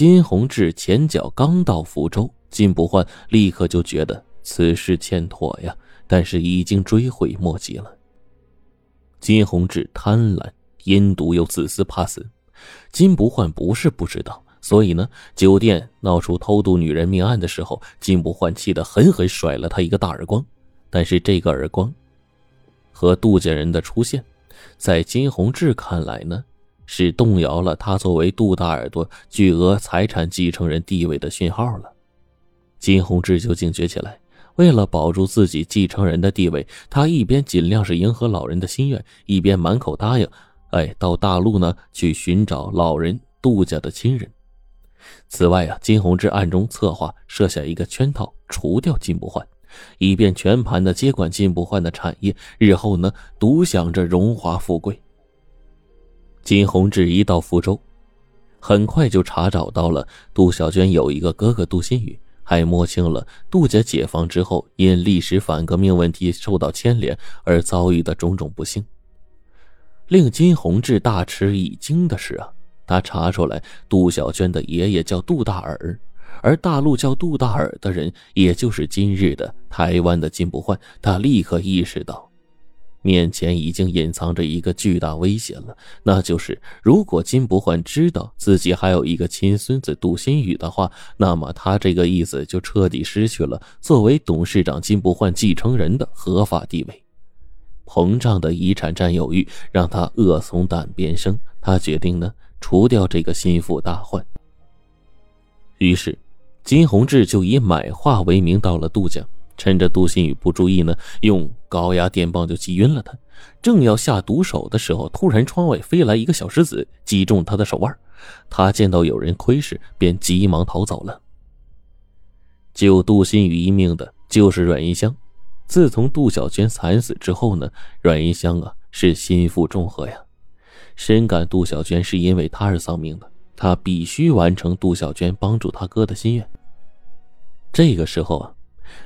金弘志前脚刚到福州，金不换立刻就觉得此事欠妥呀，但是已经追悔莫及了。金弘志贪婪、阴毒又自私怕死，金不换不是不知道，所以呢，酒店闹出偷渡女人命案的时候，金不换气得狠狠甩了他一个大耳光。但是这个耳光，和杜家人的出现，在金弘志看来呢，是动摇了他作为杜大耳朵巨额财产继承人地位的讯号了。金宏志就警觉起来，为了保住自己继承人的地位，他一边尽量是迎合老人的心愿，一边满口答应，哎，到大陆呢去寻找老人杜家的亲人。此外啊，金宏志暗中策划设下一个圈套，除掉金不换。以便全盘的接管金不换的产业，日后呢独享着荣华富贵。金弘志一到福州，很快就查找到了杜小娟有一个哥哥杜新宇，还摸清了杜家解放之后因历史反革命问题受到牵连而遭遇的种种不幸。令金弘志大吃一惊的是啊，他查出来杜小娟的爷爷叫杜大耳。而大陆叫杜大耳的人，也就是今日的台湾的金不换。他立刻意识到，面前已经隐藏着一个巨大危险了，那就是如果金不换知道自己还有一个亲孙子杜新宇的话，那么他这个意思就彻底失去了作为董事长金不换继承人的合法地位。膨胀的遗产占有欲让他恶从胆边生，他决定呢，除掉这个心腹大患。于是。金宏志就以买画为名到了杜家，趁着杜新宇不注意呢，用高压电棒就击晕了他。正要下毒手的时候，突然窗外飞来一个小石子，击中他的手腕。他见到有人窥视，便急忙逃走了。救杜新宇一命的就是阮银香。自从杜小娟惨死之后呢，阮银香啊是心腹重荷呀，深感杜小娟是因为他而丧命的。他必须完成杜小娟帮助他哥的心愿。这个时候啊，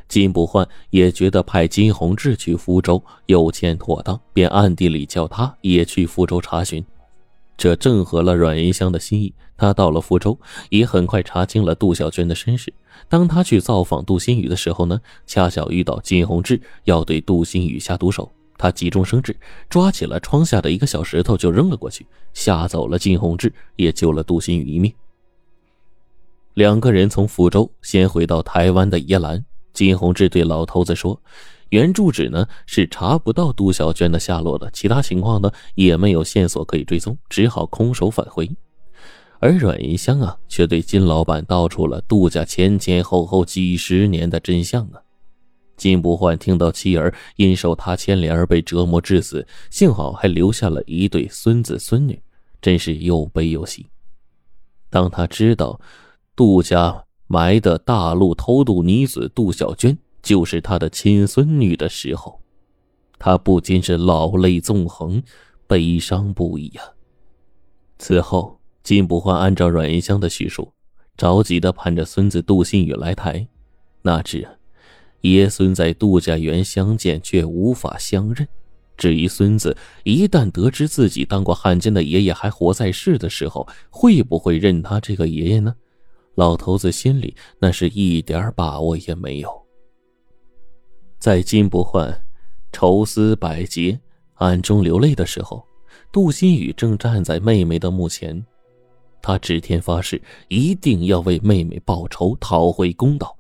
金不换也觉得派金宏志去福州有欠妥当，便暗地里叫他也去福州查询。这正合了阮银香的心意。他到了福州，也很快查清了杜小娟的身世。当他去造访杜新宇的时候呢，恰巧遇到金宏志要对杜新宇下毒手。他急中生智，抓起了窗下的一个小石头就扔了过去，吓走了金宏志，也救了杜新宇一命。两个人从福州先回到台湾的宜兰，金宏志对老头子说：“原住址呢是查不到杜小娟的下落的，其他情况呢也没有线索可以追踪，只好空手返回。”而阮银香啊，却对金老板道出了杜家前前后后几十年的真相啊。金不换听到妻儿因受他牵连而被折磨致死，幸好还留下了一对孙子孙女，真是又悲又喜。当他知道杜家埋的大陆偷渡女子杜小娟就是他的亲孙女的时候，他不禁是老泪纵横，悲伤不已呀。此后，金不换按照阮云香的叙述，着急的盼着孙子杜新宇来台，哪知啊。爷孙在杜家园相见，却无法相认。至于孙子，一旦得知自己当过汉奸的爷爷还活在世的时候，会不会认他这个爷爷呢？老头子心里那是一点把握也没有。在金不换愁思百结、暗中流泪的时候，杜新宇正站在妹妹的墓前，他指天发誓，一定要为妹妹报仇，讨回公道。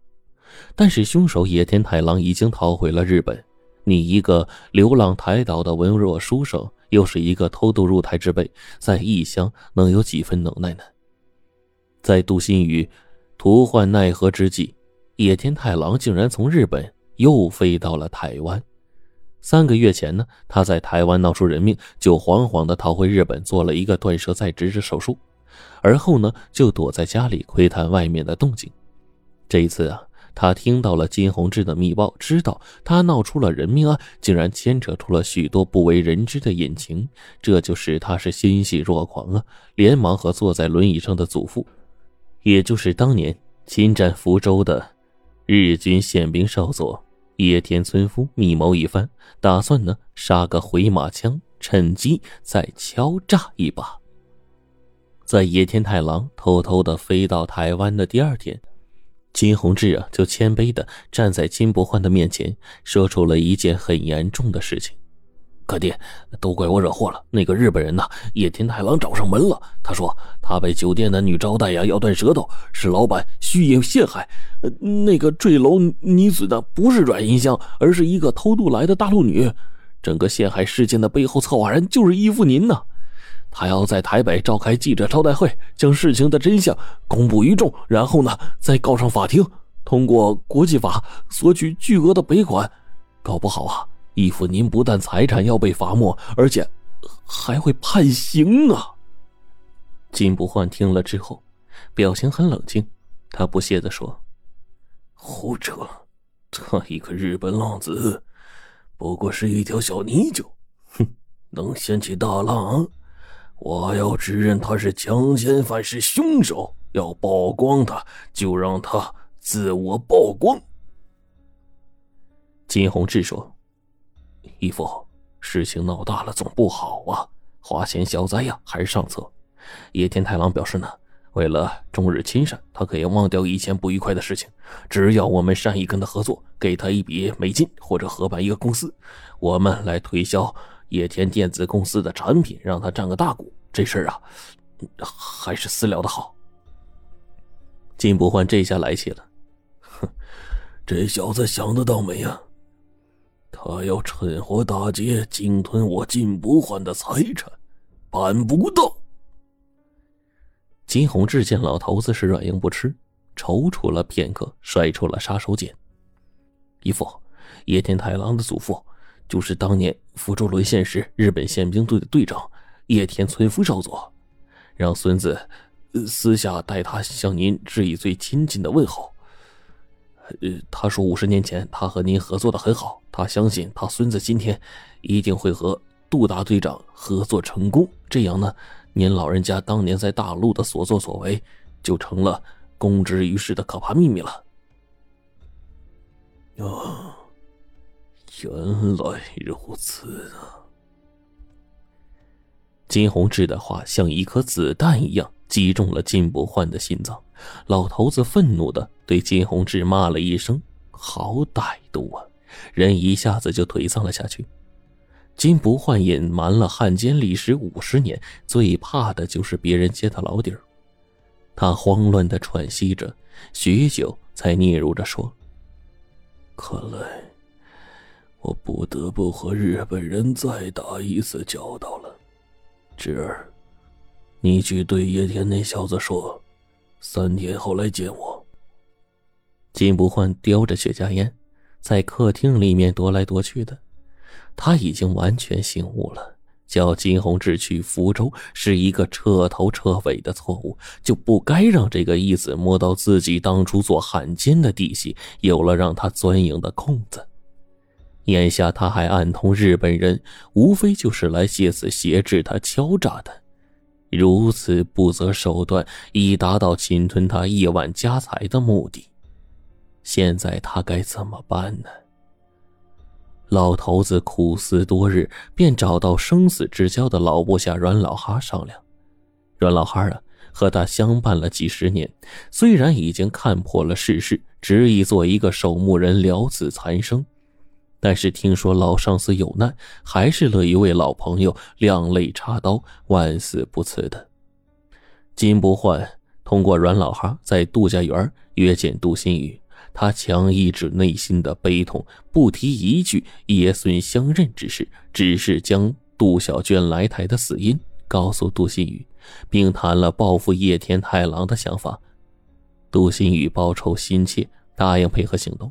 但是凶手野田太郎已经逃回了日本，你一个流浪台岛的文弱书生，又是一个偷渡入台之辈，在异乡能有几分能耐呢？在杜新宇徒患奈何之际，野田太郎竟然从日本又飞到了台湾。三个月前呢，他在台湾闹出人命，就惶惶的逃回日本，做了一个断舌再植的手术，而后呢，就躲在家里窥探外面的动静。这一次啊。他听到了金宏志的密报，知道他闹出了人命案，竟然牵扯出了许多不为人知的隐情，这就使他是欣喜若狂啊！连忙和坐在轮椅上的祖父，也就是当年侵占福州的日军宪兵少佐野田村夫密谋一番，打算呢杀个回马枪，趁机再敲诈一把。在野田太郎偷偷的飞到台湾的第二天，金宏志啊就谦卑的站在金不换的面前，说出了一件很严重的事情。可爹，都怪我惹祸了。那个日本人呐，野田太郎找上门了。他说他被酒店的女招待呀咬断舌头，是老板蓄意陷害。那个坠楼溺死的不是阮银香，而是一个偷渡来的大陆女。整个陷害事件的背后策划人就是义父您呐。他要在台北召开记者招待会，将事情的真相公布于众，然后呢再告上法庭，通过国际法索取巨额的赔款。搞不好啊。义父，您不但财产要被罚没，而且还会判刑啊！金不换听了之后，表情很冷静，他不屑地说：“胡扯！他一个日本浪子，不过是一条小泥鳅，哼，能掀起大浪？我要指认他是强奸犯，是凶手，要曝光他，就让他自我曝光。”金宏志说。义父，事情闹大了总不好啊，花钱消灾呀，还是上策。野田太郎表示呢，为了中日亲善，他可以忘掉以前不愉快的事情，只要我们善意跟他合作，给他一笔美金或者合办一个公司，我们来推销野田电子公司的产品，让他占个大股。这事儿啊，还是私聊的好。金不换这下来气了，哼，这小子想得倒美呀！他要趁火打劫，鲸吞我金不换的财产，办不到。金宏志见老头子是软硬不吃，踌躇了片刻，甩出了杀手锏。义父，野田太郎的祖父就是当年福州沦陷时日本宪兵队的队长野田村夫少佐，让孙子私下代他向您致以最亲近的问候。呃，他说五十年前他和您合作的很好，他相信他孙子今天一定会和杜大队长合作成功。这样呢，您老人家当年在大陆的所作所为就成了公之于世的可怕秘密了。啊，原来如此啊！金宏志的话像一颗子弹一样击中了金不换的心脏。老头子愤怒的对金宏志骂了一声：“好歹毒啊！”人一下子就颓丧了下去。金不换隐瞒了汉奸历史五十年，最怕的就是别人揭他老底儿。他慌乱的喘息着，许久才嗫嚅着说：“看来我不得不和日本人再打一次交道了。侄儿，你去对叶天那小子说。”三天后来见我。金不换叼着雪茄烟，在客厅里面踱来踱去的。他已经完全醒悟了，叫金宏志去福州是一个彻头彻尾的错误，就不该让这个义子摸到自己当初做汉奸的底细，有了让他钻营的空子。眼下他还暗通日本人，无非就是来借此挟制他、敲诈他。如此不择手段，以达到侵吞他亿万家财的目的。现在他该怎么办呢？老头子苦思多日，便找到生死之交的老部下阮老哈商量。阮老哈啊，和他相伴了几十年，虽然已经看破了世事，执意做一个守墓人，了此残生。但是听说老上司有难，还是乐意为老朋友两肋插刀，万死不辞的。金不换通过阮老哈在杜家园约见杜新宇，他强抑制内心的悲痛，不提一句爷孙相认之事，只是将杜小娟来台的死因告诉杜新宇，并谈了报复叶天太郎的想法。杜新宇报仇心切，答应配合行动。